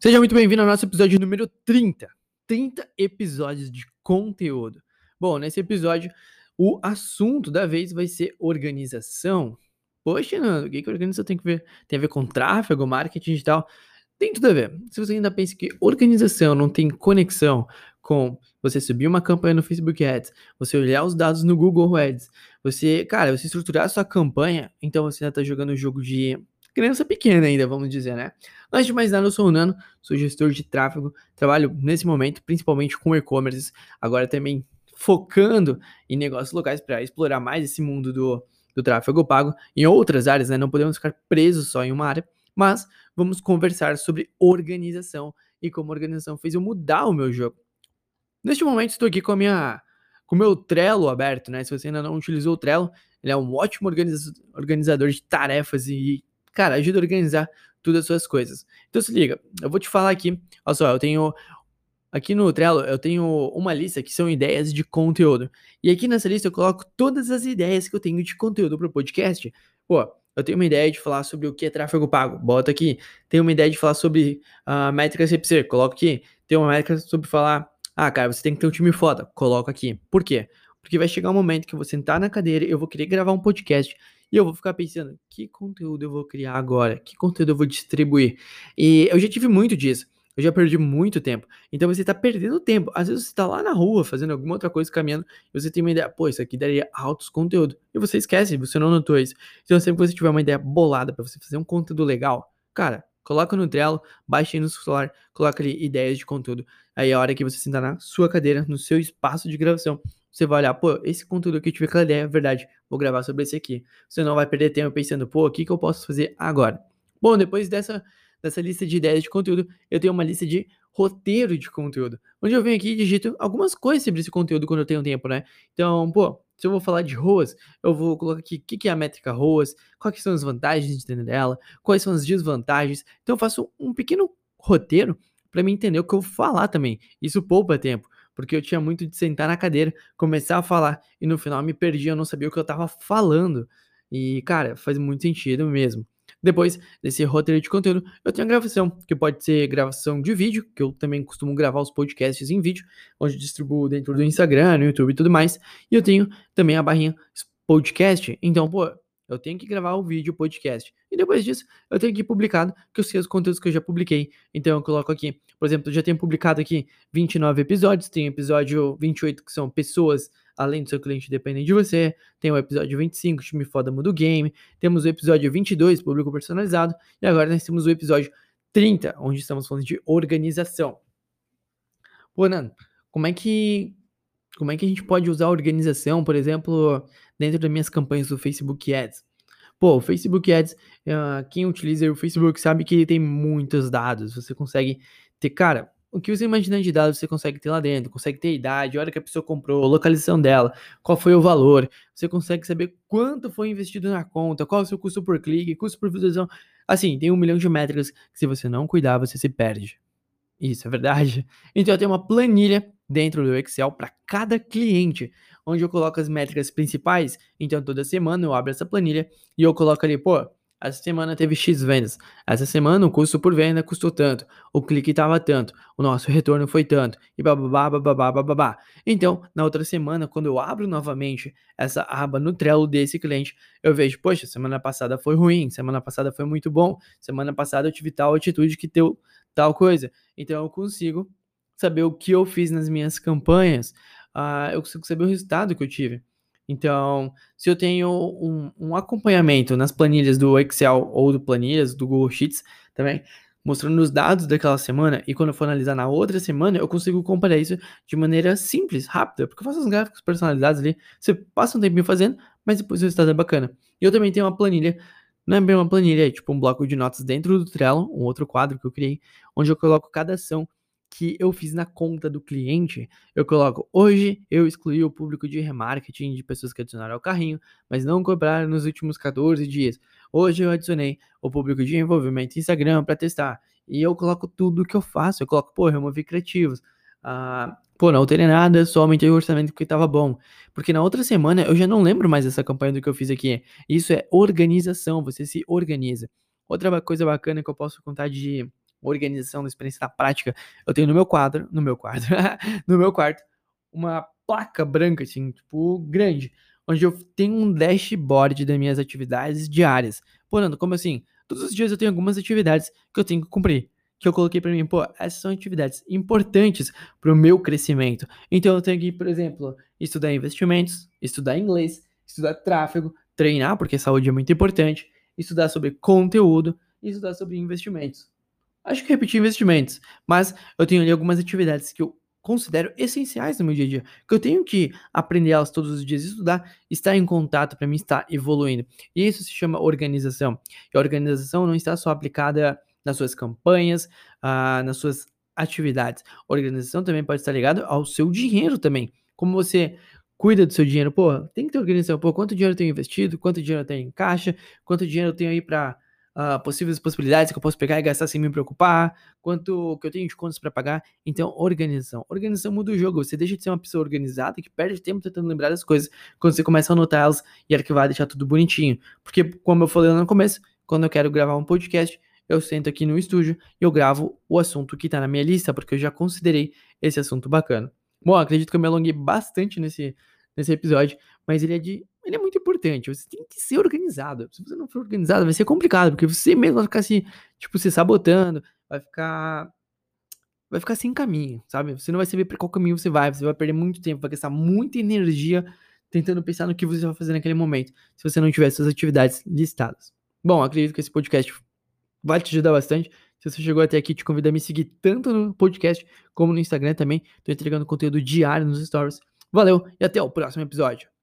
Seja muito bem-vindo ao nosso episódio número 30. 30 episódios de conteúdo. Bom, nesse episódio, o assunto da vez vai ser organização. Poxa, Nando, o que, que organização tem, que ver, tem a ver com tráfego, marketing digital? Tem tudo a ver. Se você ainda pensa que organização não tem conexão com você subir uma campanha no Facebook Ads, você olhar os dados no Google Ads, você, cara, você estruturar a sua campanha, então você ainda está jogando o jogo de criança pequena ainda, vamos dizer, né? Antes de mais nada, eu sou o Nano, sou gestor de tráfego, trabalho nesse momento principalmente com e-commerce, agora também focando em negócios locais para explorar mais esse mundo do, do tráfego pago em outras áreas, né? Não podemos ficar presos só em uma área, mas vamos conversar sobre organização e como a organização fez eu mudar o meu jogo. Neste momento, estou aqui com a minha com o meu Trello aberto, né? Se você ainda não utilizou o Trello, ele é um ótimo organizador de tarefas e cara, ajuda a organizar todas as suas coisas. Então se liga, eu vou te falar aqui, olha só, eu tenho aqui no Trello, eu tenho uma lista que são ideias de conteúdo. E aqui nessa lista eu coloco todas as ideias que eu tenho de conteúdo para o podcast. Pô, eu tenho uma ideia de falar sobre o que é tráfego pago, bota aqui. Tenho uma ideia de falar sobre uh, métricas CPC, coloco aqui. Tenho uma métrica sobre falar, ah, cara, você tem que ter um time foda, coloco aqui. Por quê? Porque vai chegar um momento que eu vou sentar na cadeira e eu vou querer gravar um podcast e eu vou ficar pensando, que conteúdo eu vou criar agora? Que conteúdo eu vou distribuir? E eu já tive muito disso. Eu já perdi muito tempo. Então você está perdendo tempo. Às vezes você está lá na rua fazendo alguma outra coisa, caminhando, e você tem uma ideia, pô, isso aqui daria altos conteúdo. E você esquece, você não notou isso. Então sempre que você tiver uma ideia bolada para você fazer um conteúdo legal, cara, coloca no Trello, baixa aí no celular, coloca ali ideias de conteúdo. Aí a hora que você sentar na sua cadeira, no seu espaço de gravação, você vai olhar, pô, esse conteúdo aqui eu tive aquela ideia, é verdade, vou gravar sobre esse aqui. Você não vai perder tempo pensando, pô, o que, que eu posso fazer agora? Bom, depois dessa, dessa lista de ideias de conteúdo, eu tenho uma lista de roteiro de conteúdo, onde eu venho aqui e digito algumas coisas sobre esse conteúdo quando eu tenho tempo, né? Então, pô, se eu vou falar de ROAS, eu vou colocar aqui o que, que é a métrica ROAS, quais são as vantagens de dentro dela, quais são as desvantagens. Então eu faço um pequeno roteiro para mim entender o que eu vou falar também. Isso poupa tempo porque eu tinha muito de sentar na cadeira, começar a falar e no final me perdi, eu não sabia o que eu tava falando. E, cara, faz muito sentido mesmo. Depois desse roteiro de conteúdo, eu tenho a gravação, que pode ser gravação de vídeo, que eu também costumo gravar os podcasts em vídeo, onde distribuo dentro do Instagram, no YouTube e tudo mais. E eu tenho também a barrinha podcast. Então, pô, eu tenho que gravar o vídeo, o podcast. E depois disso, eu tenho que ir publicado, que eu sei os conteúdos que eu já publiquei. Então eu coloco aqui, por exemplo, eu já tenho publicado aqui 29 episódios, tem episódio 28 que são pessoas além do seu cliente dependem de você. Tem o episódio 25, time foda muda o game. Temos o episódio 22, público personalizado. E agora nós temos o episódio 30, onde estamos falando de organização. Pô, como é que como é que a gente pode usar a organização, por exemplo, dentro das minhas campanhas do Facebook Ads? Pô, o Facebook Ads, uh, quem utiliza o Facebook sabe que ele tem muitos dados. Você consegue ter, cara, o que você imaginar de dados você consegue ter lá dentro, consegue ter a idade, a hora que a pessoa comprou, localização dela, qual foi o valor, você consegue saber quanto foi investido na conta, qual é o seu custo por clique, custo por visualização. Assim, tem um milhão de métricas que se você não cuidar, você se perde. Isso é verdade. Então eu tenho uma planilha dentro do Excel para cada cliente, onde eu coloco as métricas principais. Então toda semana eu abro essa planilha e eu coloco ali, pô, essa semana teve X vendas. Essa semana o custo por venda custou tanto. O clique estava tanto. O nosso retorno foi tanto. E bababá, bababá, bababá. Então, na outra semana, quando eu abro novamente essa aba no Trello desse cliente, eu vejo, poxa, semana passada foi ruim, semana passada foi muito bom, semana passada eu tive tal atitude que deu tal coisa. Então eu consigo saber o que eu fiz nas minhas campanhas, uh, eu consigo saber o resultado que eu tive. Então, se eu tenho um, um, acompanhamento nas planilhas do Excel ou do planilhas do Google Sheets também, mostrando os dados daquela semana, e quando eu for analisar na outra semana, eu consigo comparar isso de maneira simples, rápida, porque eu faço os gráficos personalizados ali, você passa um tempinho fazendo, mas depois o resultado é bacana. E eu também tenho uma planilha, não é bem uma planilha, é tipo um bloco de notas dentro do Trello, um outro quadro que eu criei, onde eu coloco cada ação que eu fiz na conta do cliente, eu coloco hoje eu excluí o público de remarketing de pessoas que adicionaram ao carrinho, mas não cobraram nos últimos 14 dias. Hoje eu adicionei o público de envolvimento Instagram para testar. E eu coloco tudo que eu faço. Eu coloco, pô, removi criativos. Ah, pô, não alterei nada, só aumentei o orçamento porque estava bom. Porque na outra semana eu já não lembro mais dessa campanha do que eu fiz aqui. Isso é organização, você se organiza. Outra coisa bacana que eu posso contar de organização, da experiência na prática, eu tenho no meu quadro, no meu quadro, no meu quarto, uma placa branca, assim, tipo, grande, onde eu tenho um dashboard das minhas atividades diárias. Pô, Nando, como assim? Todos os dias eu tenho algumas atividades que eu tenho que cumprir. Que eu coloquei para mim, pô, essas são atividades importantes para o meu crescimento. Então eu tenho que, por exemplo, estudar investimentos, estudar inglês, estudar tráfego, treinar, porque saúde é muito importante, estudar sobre conteúdo e estudar sobre investimentos. Acho que repetir investimentos, mas eu tenho ali algumas atividades que eu considero essenciais no meu dia a dia, que eu tenho que aprender elas todos os dias, estudar, estar em contato para mim estar evoluindo. E isso se chama organização. E a organização não está só aplicada nas suas campanhas, ah, nas suas atividades. A organização também pode estar ligada ao seu dinheiro também. Como você cuida do seu dinheiro, pô, tem que ter organização. Pô, quanto dinheiro eu tenho investido, quanto dinheiro eu tenho em caixa, quanto dinheiro eu tenho aí para uh, possíveis possibilidades que eu posso pegar e gastar sem me preocupar, quanto que eu tenho de contas para pagar. Então, organização. Organização muda o jogo. Você deixa de ser uma pessoa organizada que perde tempo tentando lembrar das coisas quando você começa a anotar elas e arquivar, deixar tudo bonitinho. Porque, como eu falei lá no começo, quando eu quero gravar um podcast, eu sento aqui no estúdio e eu gravo o assunto que está na minha lista, porque eu já considerei esse assunto bacana. Bom, acredito que eu me alonguei bastante nesse, nesse episódio, mas ele é de ele é muito importante. Você tem que ser organizado. Se você não for organizado, vai ser complicado, porque você mesmo vai ficar se, tipo, se sabotando, vai ficar vai ficar sem caminho, sabe? Você não vai saber para qual caminho você vai, você vai perder muito tempo, vai gastar muita energia tentando pensar no que você vai fazer naquele momento, se você não tiver suas atividades listadas. Bom, acredito que esse podcast vai te ajudar bastante. Se você chegou até aqui, te convido a me seguir tanto no podcast como no Instagram também. Estou entregando conteúdo diário nos stories. Valeu e até o próximo episódio.